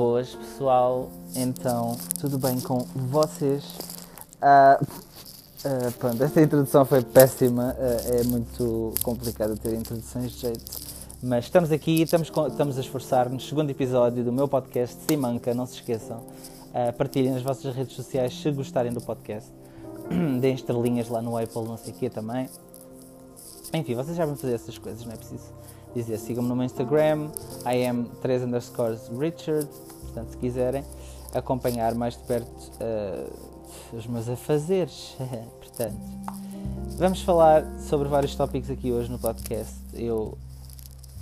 Boas, pessoal. Então, tudo bem com vocês? Uh, uh, pronto, esta introdução foi péssima. Uh, é muito complicado ter introduções de jeito. Mas estamos aqui, estamos, estamos a esforçar-nos. Segundo episódio do meu podcast Simanca, não se esqueçam. Partilhem nas vossas redes sociais se gostarem do podcast. Deem estrelinhas lá no Apple, não sei o quê também. Enfim, vocês já vão fazer essas coisas, não é preciso dizer. Sigam-me no meu Instagram, I am 3 underscores Richard. Portanto, se quiserem acompanhar mais de perto uh, os meus afazeres. Portanto, vamos falar sobre vários tópicos aqui hoje no podcast. Eu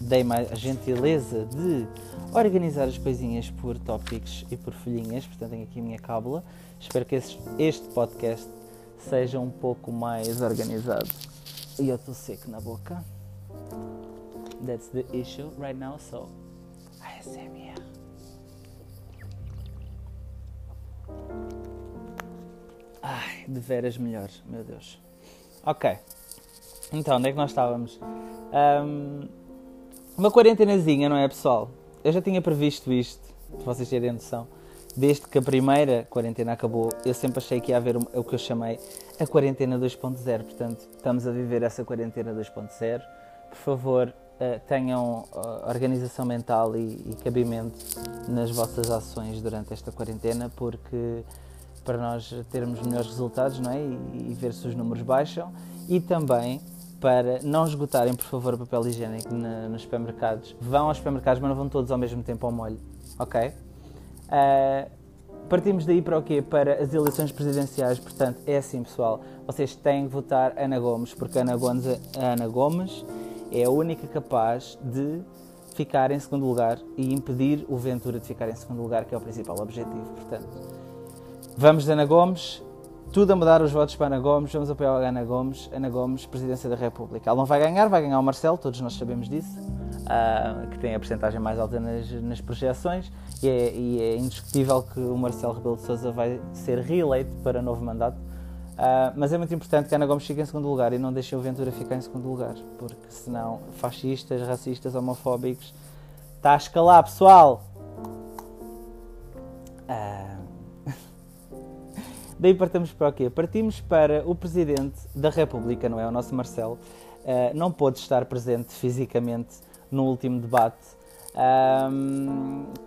dei-me a gentileza de organizar as coisinhas por tópicos e por folhinhas, portanto tenho aqui a minha cábula. Espero que este podcast seja um pouco mais organizado. E eu estou seco na boca. That's the issue right now, so ASMR. Ai, de veras melhor, meu Deus. Ok. Então, onde é que nós estávamos? Um, uma quarentenazinha, não é, pessoal? Eu já tinha previsto isto, para vocês terem noção. Desde que a primeira quarentena acabou, eu sempre achei que ia haver o que eu chamei a quarentena 2.0. Portanto, estamos a viver essa quarentena 2.0. Por favor, uh, tenham uh, organização mental e, e, cabimento nas vossas ações durante esta quarentena, porque para nós termos melhores resultados não é? e, e ver se os números baixam e também para não esgotarem, por favor, o papel higiênico na, nos supermercados. Vão aos supermercados, mas não vão todos ao mesmo tempo ao molho, ok? Uh, partimos daí para o quê? Para as eleições presidenciais, portanto, é assim, pessoal, vocês têm que votar Ana Gomes, porque Ana Gomes, Ana Gomes é a única capaz de ficar em segundo lugar e impedir o Ventura de ficar em segundo lugar, que é o principal objetivo. Portanto, vamos de Ana Gomes, tudo a mudar os votos para Ana Gomes, vamos apoiar a Ana Gomes, Ana Gomes, Presidência da República. Ela não vai ganhar, vai ganhar o Marcelo, todos nós sabemos disso, uh, que tem a porcentagem mais alta nas, nas projeções, e é, e é indiscutível que o Marcelo Rebelo de Sousa vai ser reeleito para novo mandato Uh, mas é muito importante que Ana Gomes fique em segundo lugar e não deixem o Ventura ficar em segundo lugar, porque senão fascistas, racistas, homofóbicos está a escalar, pessoal. Uh... Daí partimos para o quê? Partimos para o Presidente da República, não é? O nosso Marcelo. Uh, não pôde estar presente fisicamente no último debate,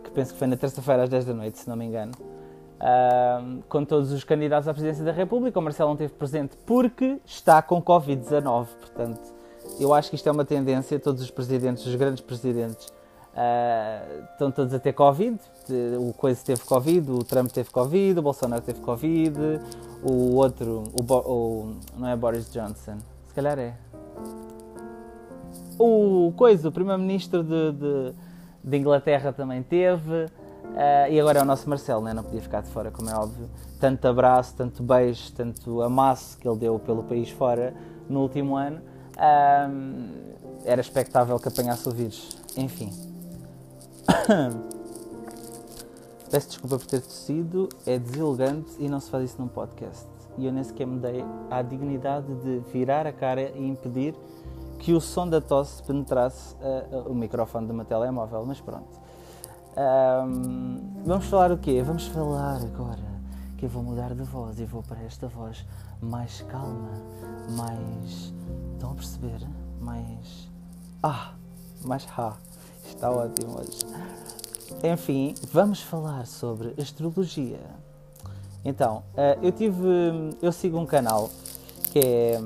que penso que foi na terça-feira às 10 da noite, se não me engano uh, com todos os candidatos à presidência da República. O Marcelo não esteve presente porque está com Covid-19. Portanto, eu acho que isto é uma tendência. Todos os presidentes, os grandes presidentes, uh, estão todos a ter Covid. O Coisa teve Covid, o Trump teve Covid, o Bolsonaro teve Covid, o outro, o, Bo o não é Boris Johnson, se calhar é. O Coisa, o primeiro-ministro de, de, de Inglaterra também teve. Uh, e agora é o nosso Marcelo, né? não podia ficar de fora, como é óbvio. Tanto abraço, tanto beijo, tanto amasso que ele deu pelo país fora no último ano. Era expectável que apanhasse o vírus. Enfim. Peço desculpa por ter tossido, é deselegante e não se faz isso num podcast. E eu nem sequer me dei à dignidade de virar a cara e impedir que o som da tosse penetrasse uh, o microfone do meu telemóvel, mas pronto. Um, vamos falar o quê? Vamos falar agora que eu vou mudar de voz e vou para esta voz mais calma, mais. Estão a perceber? Mais. Ah! Mais ha! Está ótimo hoje. Enfim, vamos falar sobre astrologia. Então, uh, eu tive. Eu sigo um canal que é,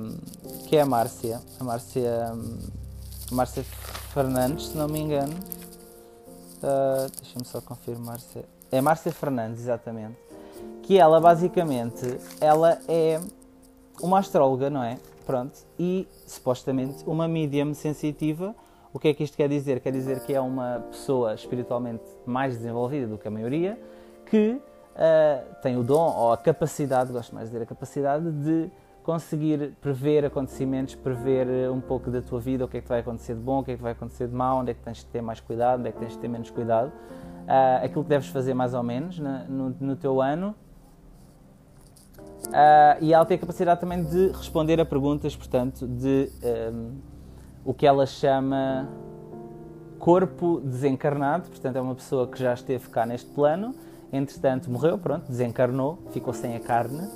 que é a Márcia. A Márcia. A Márcia Fernandes, se não me engano Uh, Deixa-me só confirmar se. É Márcia Fernandes, exatamente. Que ela, basicamente, ela é uma astróloga, não é? Pronto. E, supostamente, uma medium sensitiva. O que é que isto quer dizer? Quer dizer que é uma pessoa espiritualmente mais desenvolvida do que a maioria, que uh, tem o dom ou a capacidade, gosto mais de dizer a capacidade, de conseguir prever acontecimentos, prever eh, um pouco da tua vida, o que é que vai acontecer de bom, o que é que vai acontecer de mau, onde é que tens de ter mais cuidado, onde é que tens de ter menos cuidado, uh, aquilo que deves fazer mais ou menos na, no, no, teu ano. Uh, e ela tem a capacidade também de responder a perguntas, portanto, de um, ehm, o que ela chama corpo desencarnado, portanto é uma pessoa que já esteve cá neste plano, entretanto morreu, pronto, desencarnou, ficou sem a carne,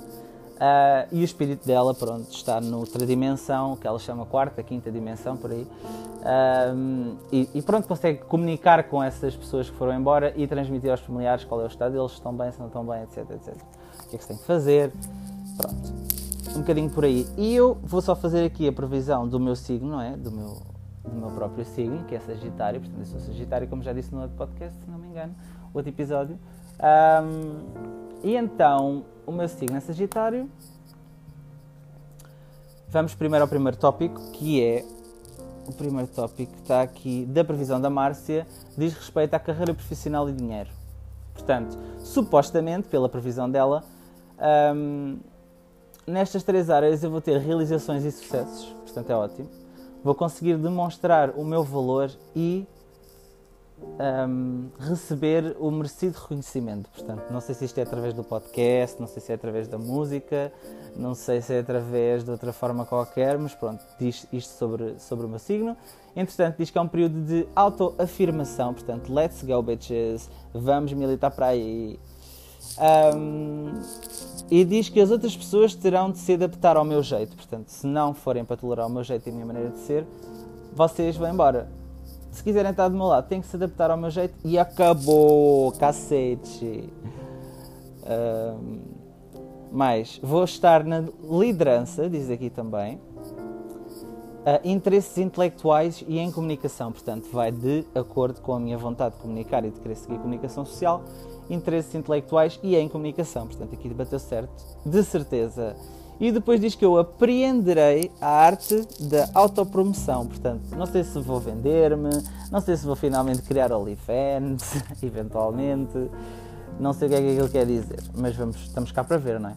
uh, e o espírito dela, pronto, está noutra dimensão, que ela chama quarta, quinta dimensão, por aí, uh, e, e, pronto, consegue comunicar com essas pessoas que foram embora e transmitir aos familiares qual é o estado deles, se estão bem, se não estão bem, etc, etc. O que é que se tem que fazer, pronto. Um bocadinho por aí. E eu vou só fazer aqui a previsão do meu signo, não é? Do meu, do meu próprio signo, que é Sagitário, portanto eu sou Sagitário, como já disse no outro podcast, se não me engano, outro episódio. Um, e então, o meu signo é Sagitário. Vamos primeiro ao primeiro tópico, que é o primeiro tópico que está aqui da previsão da Márcia, diz respeito à carreira profissional e dinheiro. Portanto, supostamente, pela previsão dela, um, nestas três áreas eu vou ter realizações e sucessos, portanto é ótimo vou conseguir demonstrar o meu valor e um, receber o merecido reconhecimento. Portanto, não sei se isto é através do podcast, não sei se é através da música, não sei se é através de outra forma qualquer, mas pronto, diz isto sobre, sobre o meu signo. Entretanto, diz que é um período de autoafirmação, portanto, let's go bitches, vamos militar para aí. Um, e diz que as outras pessoas terão de se adaptar ao meu jeito. Portanto, se não forem para tolerar o meu jeito e a minha maneira de ser, vocês vão embora. Se quiserem estar do meu lado, têm que se adaptar ao meu jeito e acabou, cacete. Um, mais, vou estar na liderança, diz aqui também. Uh, interesses intelectuais e em comunicação, portanto, vai de acordo com a minha vontade de comunicar e de querer seguir comunicação social interesses intelectuais e em comunicação. Portanto, aqui bateu certo, de certeza. E depois diz que eu apreenderei a arte da autopromoção. Portanto, não sei se vou vender-me, não sei se vou finalmente criar OnlyFans, eventualmente. Não sei o que é que ele quer dizer, mas vamos, estamos cá para ver, não é?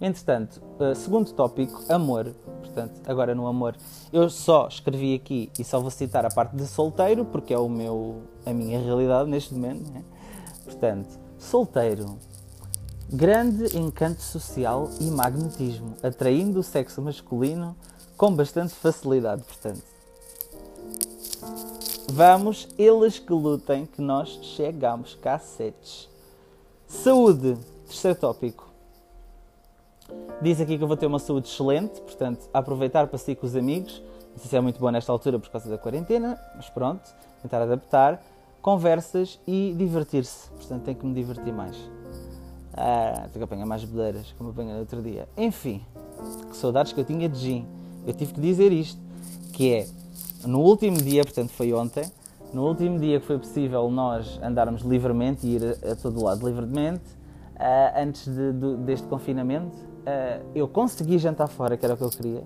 Entretanto, uh, segundo tópico, amor. Portanto, agora no amor, eu só escrevi aqui e só vou citar a parte de solteiro, porque é o meu, a minha realidade neste momento. Né? Portanto, solteiro, grande encanto social e magnetismo, atraindo o sexo masculino com bastante facilidade. Portanto, vamos, eles que lutem, que nós chegamos, cacetes. Saúde, terceiro tópico. Diz aqui que eu vou ter uma saúde excelente, portanto, aproveitar para sair com os amigos. Não sei se é muito bom nesta altura por causa da quarentena, mas pronto, tentar adaptar conversas e divertir-se. Portanto, tem que me divertir mais. Ah, tenho que apanhar mais bedeiras, como apanhei no outro dia. Enfim, que saudades que eu tinha de gin. Eu tive que dizer isto, que é, no último dia, portanto foi ontem, no último dia que foi possível nós andarmos livremente e ir a, a todo lado livremente, uh, antes de, de, deste confinamento, uh, eu consegui jantar fora, que era o que eu queria,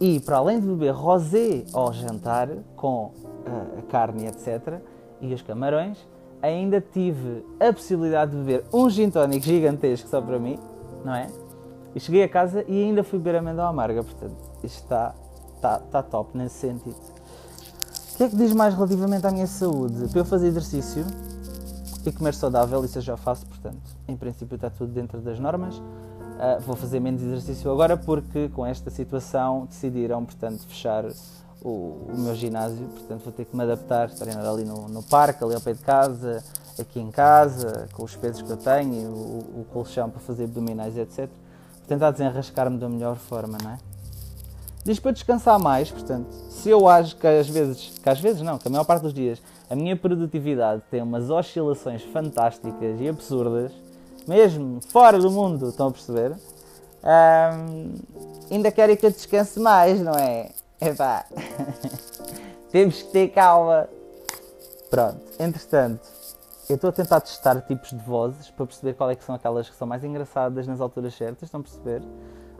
e para além de beber rosé ao jantar, com uh, a carne, etc., e os camarões, ainda tive a possibilidade de beber um gin tónico gigantesco só para mim, não é? E cheguei a casa e ainda fui beber amêndoa amarga, portanto, isto está, está, está top nesse sentido. O que é que diz mais relativamente à minha saúde? Para eu fazer exercício e comer saudável, isso eu já faço, portanto, em princípio está tudo dentro das normas. Uh, vou fazer menos exercício agora porque com esta situação decidiram, portanto, fechar o, o, meu ginásio, portanto vou ter que me adaptar, treinar ali no, no parque, ali ao pé de casa, aqui em casa, com os pesos que eu tenho, o, o colchão para fazer abdominais, etc. Tentar desenrascar-me da melhor forma, não é? Diz para descansar mais, portanto, se eu acho que às vezes, que às vezes não, que a maior parte dos dias, a minha produtividade tem umas oscilações fantásticas e absurdas, mesmo fora do mundo, estão a perceber? Um, ainda querem que eu descanse mais, não é? Epá, temos que ter calma. Pronto, entretanto, eu estou a tentar testar tipos de vozes para perceber qual é que são aquelas que são mais engraçadas nas alturas certas, estão a perceber?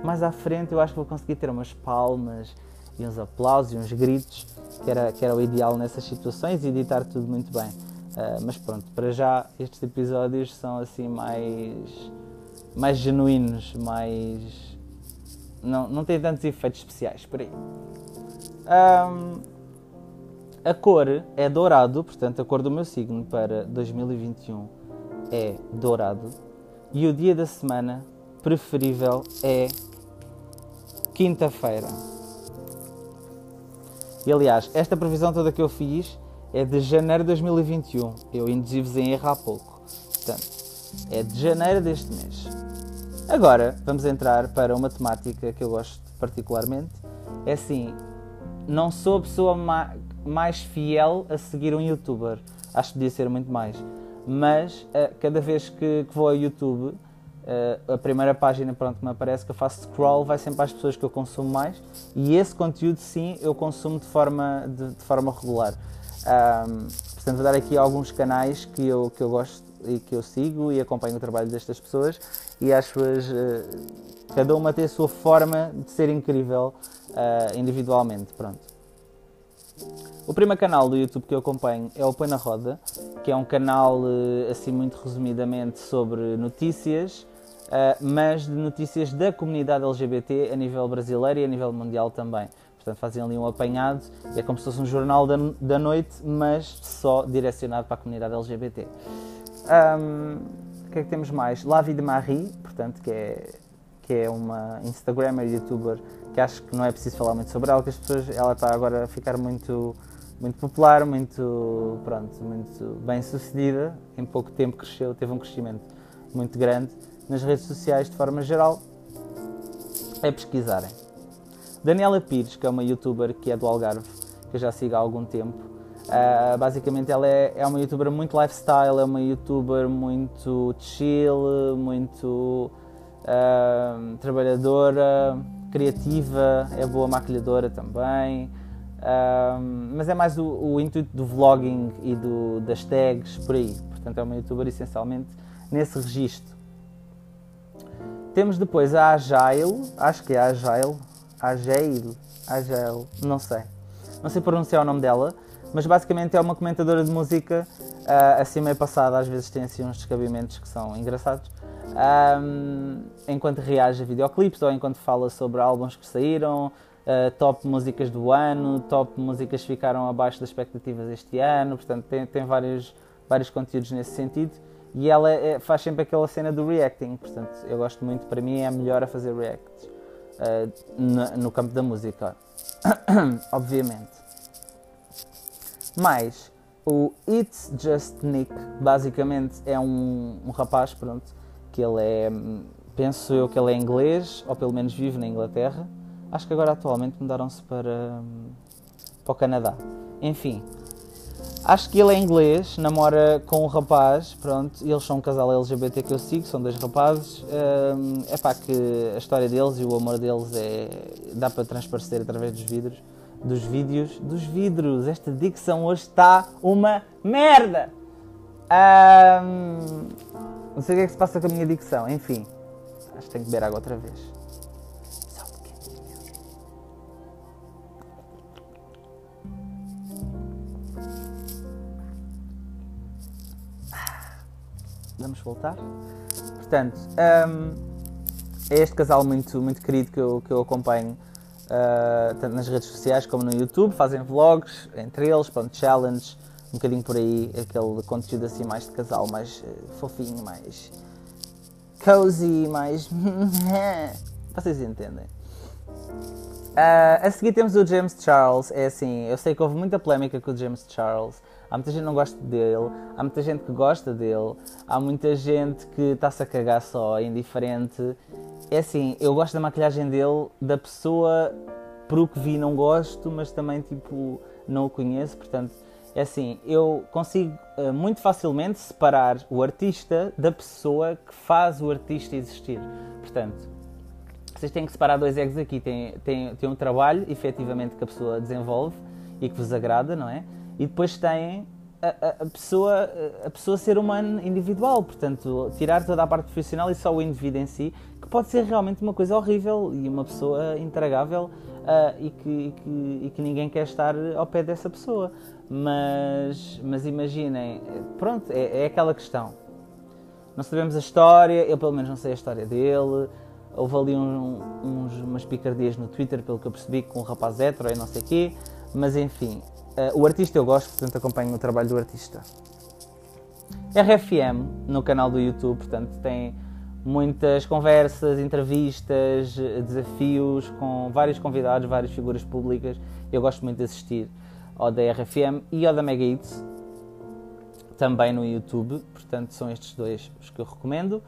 Mais à frente eu acho que vou conseguir ter umas palmas e uns aplausos e uns gritos, que era, que era o ideal nessas situações e editar tudo muito bem. Uh, mas pronto, para já estes episódios são assim mais, mais genuínos, mais. Não, não tem tantos efeitos especiais por aí. Um, a cor é dourado, portanto, a cor do meu signo para 2021 é dourado. E o dia da semana preferível é quinta-feira. E aliás, esta previsão toda que eu fiz é de janeiro de 2021. Eu induzi-vos em erro há pouco. Portanto, é de janeiro deste mês. Agora, vamos entrar para uma temática que eu gosto particularmente. É assim, não sou a pessoa mais fiel a seguir um youtuber. Acho que podia ser muito mais. Mas, eh, cada vez que, vou ao YouTube, eh, a primeira página pronto, que me aparece que eu faço scroll vai sempre às pessoas que eu consumo mais e esse conteúdo sim eu consumo de forma, de, de forma regular. Um, portanto, vou dar aqui alguns canais que eu, que eu gosto e que eu sigo e acompanho o trabalho destas pessoas e as suas. Uh, cada uma tem a sua forma de ser incrível uh, individualmente. Pronto. O primeiro canal do YouTube que eu acompanho é o Põe na Roda, que é um canal, uh, assim muito resumidamente, sobre notícias, mas de notícias da comunidade LGBT a nível brasileiro e a nível mundial também. Portanto, fazem ali um apanhado, é como se fosse um jornal da, da noite, mas só direcionado para a comunidade LGBT. Um, que é que temos mais? La Vie de Marie, portanto, que é, que é uma Instagrammer, youtuber, que acho que não é preciso falar muito sobre ela, que as pessoas, ela está agora a ficar muito, muito popular, muito, pronto, muito bem sucedida, em pouco tempo cresceu, teve um crescimento muito grande nas redes sociais de forma geral. É pesquisarem. Daniela Pires, que é uma youtuber que é do Algarve, que eu já sigo há algum tempo. Uh, basicamente ela é, é uma youtuber muito lifestyle, é uma youtuber muito chill, muito uh, trabalhadora, criativa, é boa maquilhadora também. Uh, mas é mais o, o, intuito do vlogging e do, das tags por aí. Portanto, é uma youtuber essencialmente nesse registro. Temos depois a Agile, acho que é Agile, Agel, Agel, não sei. Não sei pronunciar o nome dela, mas basicamente é uma comentadora de música, uh, assim meio passada, às vezes tem assim uns descabimentos que são engraçados, um, enquanto reage a videoclipes ou enquanto fala sobre álbuns que saíram, uh, top músicas do ano, top músicas que ficaram abaixo das expectativas este ano, portanto tem, tem vários, vários conteúdos nesse sentido. E ela é, faz sempre aquela cena do reacting, portanto eu gosto muito, para mim é a melhor a fazer reacts uh, no, campo da música, obviamente. Mas o It's Just Nick, basicamente, é um, um rapaz, pronto, que ele é, penso eu que ele é inglês, ou pelo menos vive na Inglaterra. Acho que agora atualmente mudaram-se para, para o Canadá. Enfim, Acho que ele é inglês, namora com um rapaz, pronto, e eles são um casal LGBT que eu sigo, são dois rapazes. É pá, que a história deles e o amor deles é, dá para transparecer através dos vidros, dos vídeos, dos vidros. Esta dicção hoje está uma merda! Um, não sei o que é que se passa com a minha dicção, enfim, acho que tenho que beber água outra vez. Vamos voltar. Portanto, um, é este casal muito, muito querido que eu, que eu acompanho uh, tanto nas redes sociais como no YouTube. Fazem vlogs entre eles, pronto, challenge, um bocadinho por aí, aquele conteúdo assim mais de casal, mais uh, fofinho, mais cozy, mais. Vocês entendem. Uh, a seguir temos o James Charles. É assim, eu sei que houve muita polémica com o James Charles. Há muita gente que não gosta dele, há muita gente que gosta dele, há muita gente que está-se a cagar só, indiferente. É assim, eu gosto da maquilhagem dele, da pessoa, por o que vi, não gosto, mas também tipo não o conheço, portanto. É assim, eu consigo uh, muito facilmente separar o artista da pessoa que faz o artista existir. Portanto, vocês têm que separar dois egos aqui. Tem, tem, tem um trabalho, efetivamente, que a pessoa desenvolve e que vos agrada, não é? E depois têm a, a, pessoa, a pessoa ser humano individual, portanto, tirar toda a parte profissional e só o indivíduo em si, que pode ser realmente uma coisa horrível e uma pessoa intragável uh, e, que, e, que, e, que, ninguém quer estar ao pé dessa pessoa. Mas, mas imaginem, pronto, é, é aquela questão. Não sabemos a história, eu pelo menos não sei a história dele. Houve ali um, uns, umas picardias no Twitter, pelo que eu percebi, com um rapaz hétero e não sei o quê. Mas enfim, Uh, o artista eu gosto, portanto acompanho o trabalho do artista. RFM no canal do YouTube, portanto tem muitas conversas, entrevistas, desafios com vários convidados, várias figuras públicas. Eu gosto muito de assistir ao da RFM e ao da Mega Hits, também no YouTube, portanto são estes dois os que eu recomendo.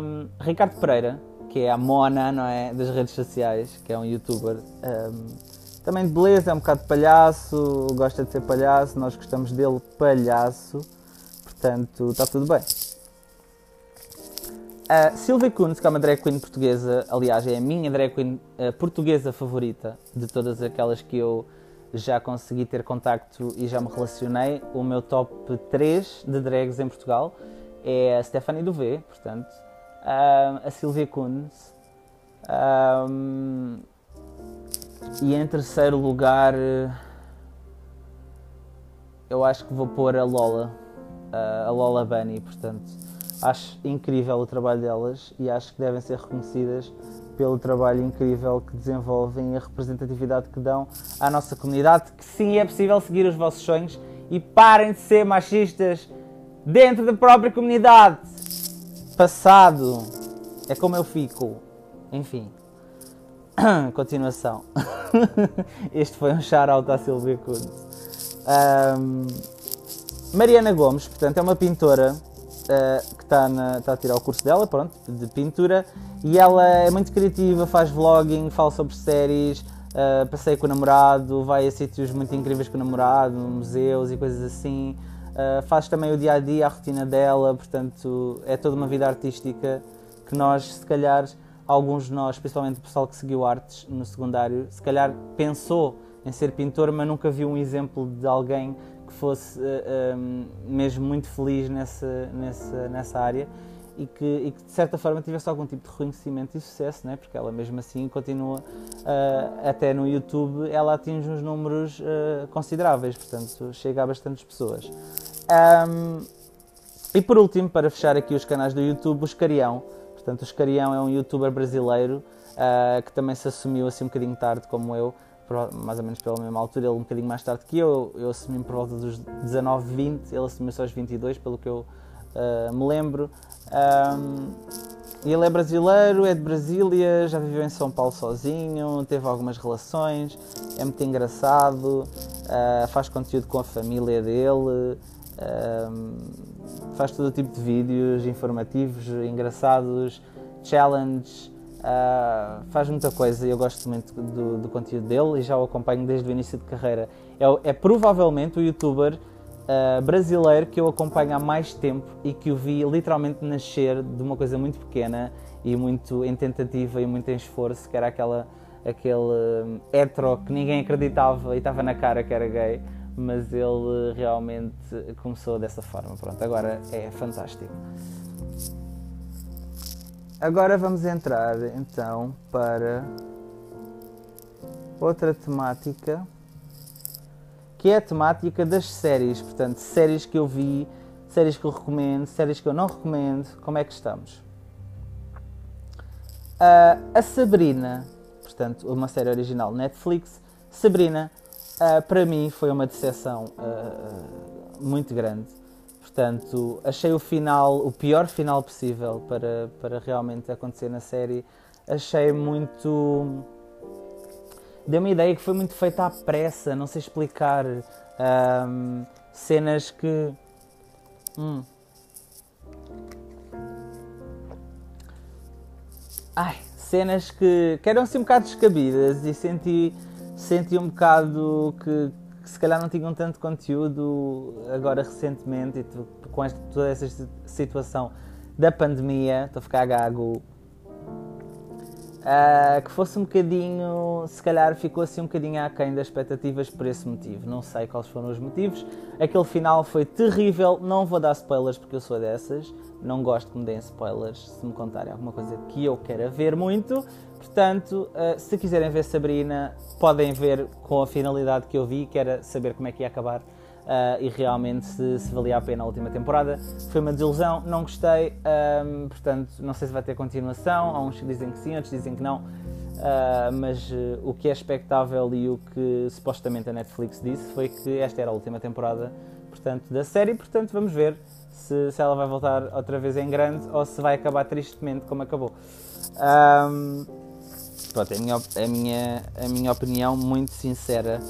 Um, Ricardo Pereira, que é a Mona não é, das redes sociais, que é um youtuber um, também de beleza, é um bocado palhaço, gosta de ser palhaço, nós gostamos dele palhaço, portanto está tudo bem. A Sylvia Kuhn, que é uma drag queen portuguesa, aliás, é a minha drag queen uh, portuguesa favorita de todas aquelas que eu já consegui ter contacto e já me relacionei. O meu top 3 de drags em Portugal é a Stephanie Duvet, portanto, a Sylvia Kuhns. E em terceiro lugar, eu acho que vou pôr a Lola, uh, a Lola Bunny, portanto Acho incrível o trabalho delas e acho que devem ser reconhecidas pelo trabalho incrível que desenvolvem e a representatividade que dão à nossa comunidade. Que sim, é possível seguir os vossos sonhos e parem de ser machistas dentro da própria comunidade. Passado é como eu fico. Enfim. Continuação. este foi um shout-out à Silvia Kunz. Um, Mariana Gomes, portanto, é uma pintora uh, que está tá a tirar o curso dela, pronto, de pintura, e ela é muito criativa, faz vlogging, fala sobre séries, uh, passeia com o namorado, vai a sítios muito incríveis com o namorado, museus e coisas assim. Uh, faz também o dia a dia, a rotina dela, portanto é toda uma vida artística que nós, se calhar, alguns de nós, principalmente o pessoal que seguiu artes no secundário, se calhar pensou em ser pintor, mas nunca viu um exemplo de alguém que fosse uh, eh, um, ehm, mesmo muito feliz nessa, nessa, nessa área e que, e que, de certa forma tivesse algum tipo de reconhecimento e sucesso, né? porque ela mesmo assim continua, uh, até no YouTube, ela atinge uns números uh, consideráveis, portanto chega a bastantes pessoas. Um, e por último, para fechar aqui os canais do YouTube, o Escarião. Portanto, o Escarião é um youtuber brasileiro uh, que também se assumiu assim um bocadinho tarde como eu, mais ou menos pela mesma altura, ele um bocadinho mais tarde que eu, eu assumi por volta dos 19, 20, ele assumiu só aos 22, pelo que eu uh, me lembro. Um, ele é brasileiro, é de Brasília, já viveu em São Paulo sozinho, teve algumas relações, é muito engraçado, uh, faz conteúdo com a família dele, faz todo tipo de vídeos informativos, engraçados, challenges, Uh, faz muita coisa e eu gosto muito do, do, conteúdo dele e já o acompanho desde o início de carreira. É, é provavelmente o youtuber uh, brasileiro que eu acompanho há mais tempo e que o vi literalmente nascer de uma coisa muito pequena e muito em tentativa e muito em esforço, que era aquela, aquele um, hetero que ninguém acreditava e estava na cara que era gay, mas ele realmente começou dessa forma. Pronto, agora é fantástico. Agora vamos entrar então para outra temática que é a temática das séries, portanto, séries que eu vi, séries que eu recomendo, séries que eu não recomendo, como é que estamos? Uh, a Sabrina, portanto, uma série original Netflix, Sabrina, uh, para mim foi uma decepção uh, muito grande Portanto, achei o final, o pior final possível para, para realmente acontecer na série. Achei muito. Deu-me a ideia que foi muito feita à pressa, não sei explicar. Um, cenas que. Hum. Ai, cenas que, que eram assim um bocado descabidas e senti, senti um bocado que, que se calhar não tinham tanto conteúdo agora recentemente e tu, com esta, toda essa situação da pandemia, estou a ficar gago, uh, que fosse um bocadinho, se calhar ficou assim um bocadinho aquém das expectativas por esse motivo. Não sei quais foram os motivos. Aquele final foi terrível, não vou dar spoilers porque eu sou dessas, não gosto que me deem spoilers se me contarem alguma coisa que eu queira ver muito. Portanto, uh, se quiserem ver Sabrina, podem ver com a finalidade que eu vi, que era saber como é que ia acabar e realmente se, se, valia a pena a última temporada. Foi uma desilusão, não gostei, um, portanto não sei se vai ter continuação. Há uns que dizem que sim, outros dizem que não. Uh, mas uh, o que é expectável e o que supostamente a Netflix disse foi que esta era a última temporada portanto, da série, portanto vamos ver se, se ela vai voltar outra vez em grande ou se vai acabar tristemente como acabou. Um, pronto, é a minha, a, minha, a minha opinião muito sincera.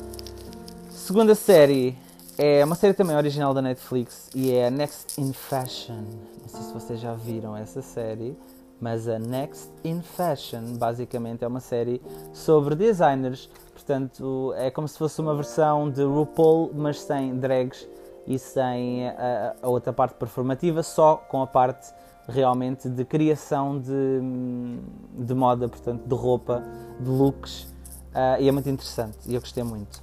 Segunda série é uma série também original da Netflix e é a Next in Fashion. Não sei se vocês já viram essa série. Mas a Next in Fashion basicamente é uma série sobre designers, portanto é como se fosse uma versão de RuPaul, mas sem drags e sem a, a outra parte performativa, só com a parte realmente de criação de, de moda, portanto de roupa, de looks, uh, e é muito interessante e eu gostei muito.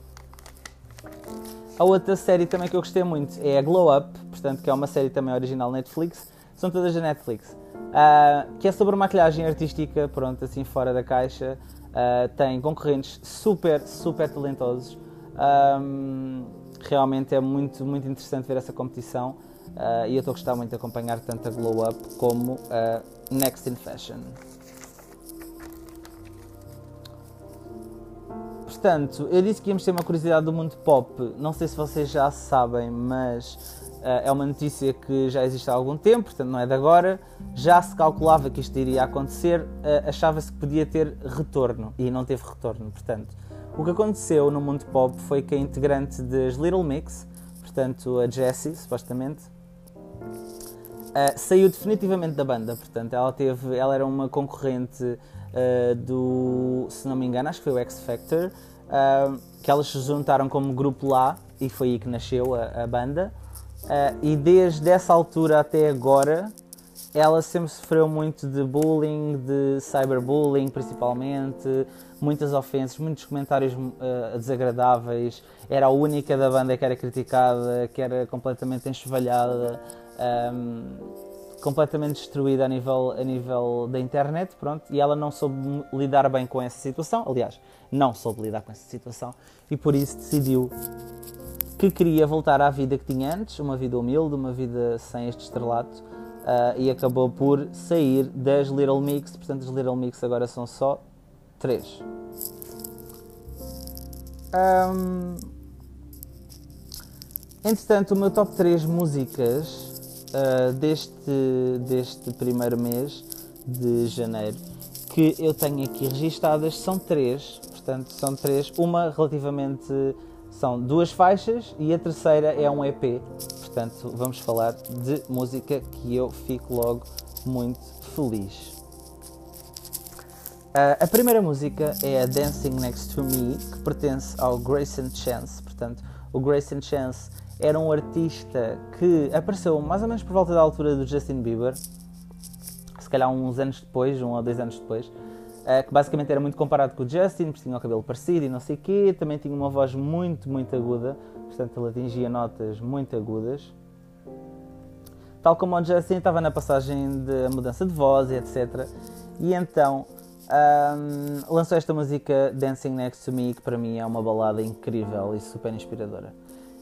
A outra série também que eu gostei muito é a Glow Up, portanto que é uma série também original Netflix, são todas da Netflix uh, que é sobre maquilhagem artística, pronto, assim fora da caixa. Uh, tem concorrentes super, super talentosos. Um, realmente é muito, muito interessante ver essa competição uh, e eu estou a gostar muito de acompanhar tanto a Glow Up como a Next in Fashion. Portanto, eu disse que íamos ter uma curiosidade do mundo pop. Não sei se vocês já sabem, mas uh, é uma notícia que já existe há algum tempo, portanto não é de agora. Já se calculava que isto iria acontecer, uh, achava-se que podia ter retorno e não teve retorno. Portanto, o que aconteceu no mundo pop foi que a integrante das Little Mix, portanto a Jessie, supostamente, uh, saiu definitivamente da banda. Portanto, ela teve, ela era uma concorrente do, se não me engano, acho que foi o X Factor, que elas se juntaram como grupo lá e foi aí que nasceu a, a banda. Uh, e desde essa altura até agora, ela sempre sofreu muito de bullying, de cyberbullying principalmente, muitas ofensas, muitos comentários uh, desagradáveis. Era a única da banda que era criticada, que era completamente enxovalhada, um, completamente destruída a nível, a nível da internet, pronto. E ela não soube lidar bem com essa situação, aliás, não soube lidar com essa situação, e por isso decidiu que queria voltar à vida que tinha antes, uma vida humilde, uma vida sem este estrelato, uh, e acabou por sair das Little Mix. Portanto, as Little Mix agora são só três. Um, entretanto, o meu top 3 músicas uh, deste, deste primeiro mês de janeiro que eu tenho aqui registadas são três. Portanto, são três. Uma relativamente são duas faixas e a terceira é um EP. Portanto, vamos falar de música que eu fico logo muito feliz. Uh, a primeira música é a Dancing Next to Me, que pertence ao Grayson Chance. Portanto, o Grayson Chance era um artista que apareceu mais ou menos por volta da altura do Justin Bieber, se calhar uns anos depois, um ou dois anos depois. Eh, que basicamente era muito comparado com o Justin, porque tinha o cabelo parecido e não sei o quê, também tinha uma voz muito, muito aguda, portanto ele atingia notas muito agudas. Tal como o Justin estava na passagem de mudança de voz e etc. E então um, lançou esta música Dancing Next to Me, que para mim é uma balada incrível e super inspiradora.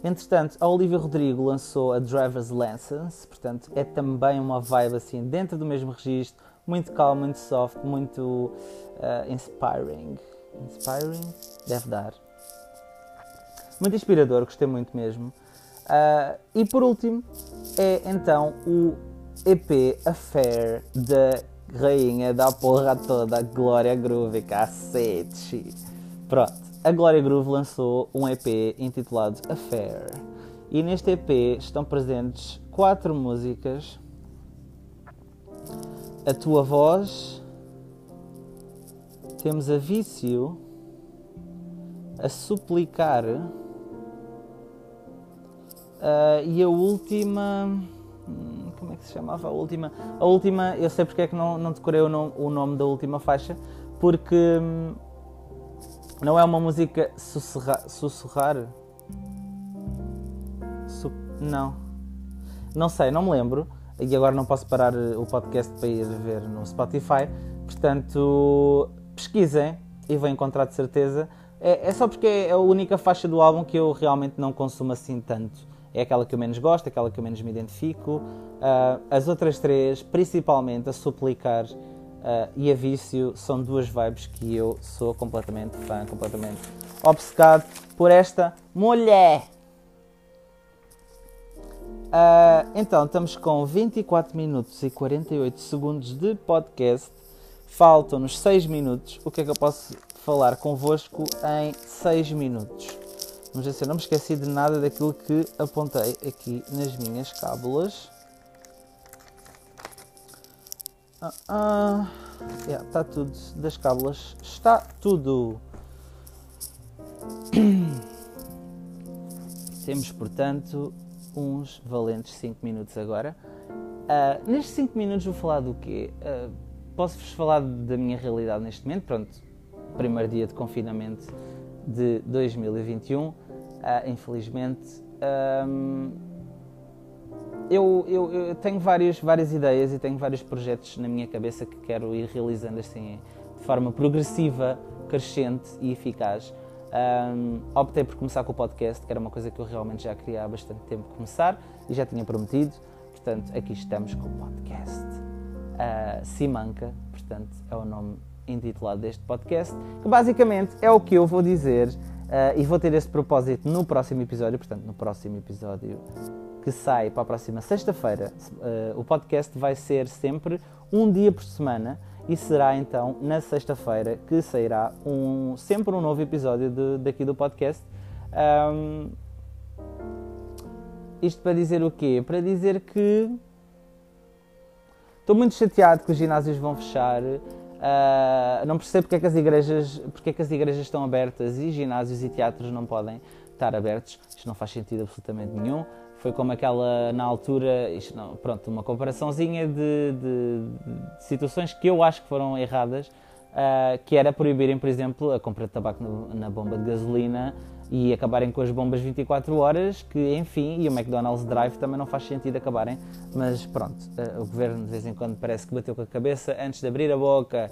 Entretanto, a Olivia Rodrigo lançou a Driver's License, portanto é também uma vibe assim dentro do mesmo registro, muito calmo, muito soft, muito uh, inspiring. Inspiring? Deve dar. Muito inspirador, gostei muito mesmo. Uh, e por último é então o EP Affair da rainha da porra toda, Glória Groove, cacete. Pronto, a Glória Groove lançou um EP intitulado Affair. E neste EP estão presentes quatro músicas a tua voz, temos a vício, a suplicar uh, e a última. Hum, como é que se chamava a última? A última, eu sei porque é que não, não decorei o nome, o nome da última faixa, porque hum, não é uma música sussurrar. sussurrar? Su não. Não sei, não me lembro e agora não posso parar o podcast para ir ver no Spotify. Portanto, pesquisem e vão encontrar de certeza. É, é, só porque é a única faixa do álbum que eu realmente não consumo assim tanto. É aquela que eu menos gosto, aquela que eu menos me identifico. Uh, as outras três, principalmente a Suplicar uh, e a Vício, são duas vibes que eu sou completamente fã, completamente obcecado por esta mulher. Uh, então, estamos com 24 minutos e 48 segundos de podcast. Faltam-nos 6 minutos. O que é que eu posso falar convosco em 6 minutos. Vamos ver se eu não me esqueci de nada daquilo que apontei aqui nas minhas cábulas. Ah, ah, yeah, está tudo das cábulas. Está tudo. Temos, portanto, uns valentes 5 minutos agora. Uh, nestes 5 minutos vou falar do quê? Uh, Posso-vos falar da minha realidade neste momento. Pronto, primeiro dia de confinamento de 2021. Uh, ah, infelizmente, um, eu, eu, eu, tenho várias, várias ideias e tenho vários projetos na minha cabeça que quero ir realizando assim de forma progressiva, crescente e eficaz. Um, optei por começar com o podcast, que era uma coisa que eu realmente já queria há bastante tempo começar e já tinha prometido. Portanto, aqui estamos com o podcast. Uh, Simanca, portanto, é o nome intitulado deste podcast, que basicamente é o que eu vou dizer uh, e vou ter esse propósito no próximo episódio, portanto, no próximo episódio que sai para a próxima sexta-feira. Uh, o podcast vai ser sempre um dia por semana e será então na sexta-feira que sairá um, sempre um novo episódio de, daqui do podcast. Um, isto para dizer o quê? Para dizer que estou muito chateado que os ginásios vão fechar. Uh, não percebo porque é, que as igrejas, porque é que as igrejas estão abertas e ginásios e teatros não podem estar abertos. Isto não faz sentido absolutamente nenhum. Foi como aquela, na altura, isto não, pronto, uma comparaçãozinha de, de, de, situações que eu acho que foram erradas, uh, que era proibirem, por exemplo, a compra de tabaco no, na bomba de gasolina e acabarem com as bombas 24 horas, que enfim, e o McDonald's Drive também não faz sentido acabarem, mas pronto, uh, o governo de vez em quando parece que bateu com a cabeça antes de abrir a boca.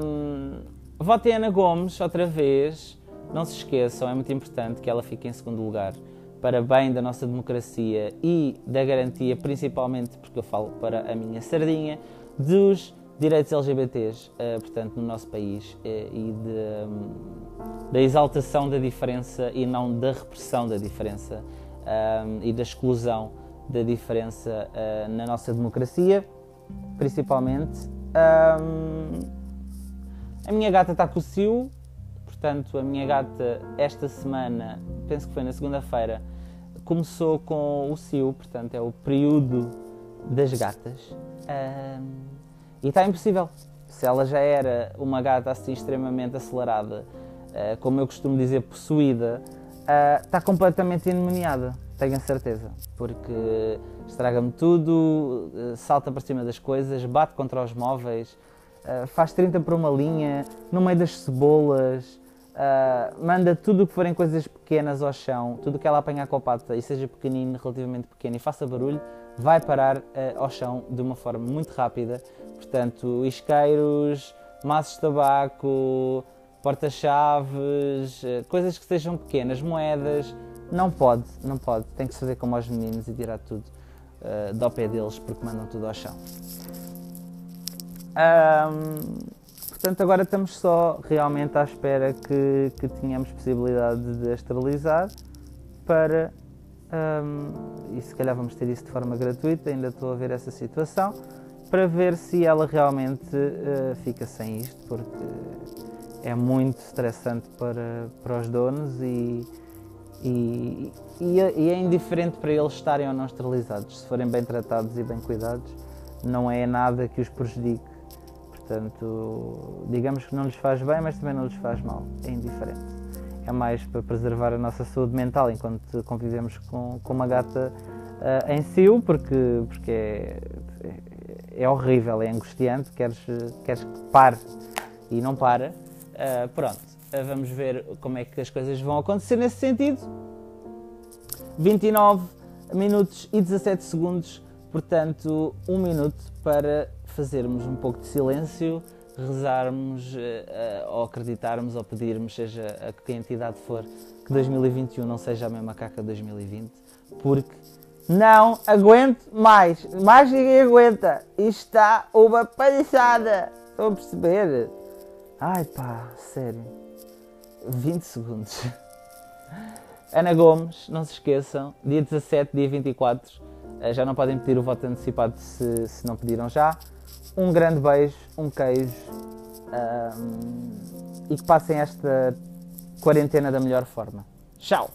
Um, votem Ana Gomes outra vez, não se esqueçam, é muito importante que ela fique em segundo lugar para bem da nossa democracia e da garantia, principalmente porque eu falo para a minha sardinha, dos direitos LGBTs, eh, portanto, no nosso país uh, e de, um, da exaltação da diferença e não da repressão da diferença um, e da exclusão da diferença uh, na nossa democracia, principalmente. Um, a minha gata está com o Cio, portanto, a minha gata esta semana, penso que foi na segunda-feira, começou com o Cio, portanto, é o período das gatas. Um, e está impossível. Se ela já era uma gata assim extremamente acelerada, uh, como eu costumo dizer, possuída, uh, está completamente endemoniada, tenho a certeza. Porque estraga-me tudo, uh, salta para cima das coisas, bate contra os móveis, faz 30 por uma linha, no meio das cebolas. Manda tudo o que forem coisas pequenas ao chão, tudo que ela apanhar com a pata e seja pequenino, relativamente pequeno e faça barulho, vai parar uh, ao chão de uma forma muito rápida. Portanto, isqueiros, maços de tabaco, porta-chaves, uh, coisas que sejam pequenas, moedas, não pode, não pode. Tem que se fazer como aos meninos e tirar tudo uh, do pé deles porque mandam tudo ao chão. Um, portanto, agora estamos só realmente à espera que, que tenhamos possibilidade de esterilizar para um, e se calhar vamos ter isso de forma gratuita, ainda estou a ver essa situação, para ver se ela realmente uh, fica sem isto, porque é muito estressante para, para os donos e, e, e, é, e é indiferente para eles estarem ou não esterilizados. Se forem bem tratados e bem cuidados, não é nada que os prejudique. Portanto, digamos que não lhes faz bem, mas também não lhes faz mal. É indiferente é mais para preservar a nossa saúde mental enquanto convivemos com, com uma gata uh, em si, porque, porque é, é, é, horrível, é angustiante, queres, queres que pare e não para. Uh, pronto, uh, vamos ver como é que as coisas vão acontecer nesse sentido. 29 minutos e 17 segundos, portanto, um minuto para fazermos um pouco de silêncio rezarmos uh, ou acreditarmos ou pedirmos, seja a que entidade for, que 2021 não seja a mesma caca de 2020, porque não aguento mais, mais ninguém aguenta, isto está uma palhaçada, estão a perceber? Ai pá, sério, 20 segundos. Ana Gomes, não se esqueçam, dia 17, dia 24, eh, já não podem pedir o voto antecipado se, se não pediram já. Um grande beijo, um queijo um, e que passem esta quarentena da melhor forma. Tchau!